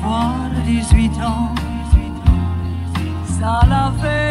d'avoir 18 ans, ça l'a fait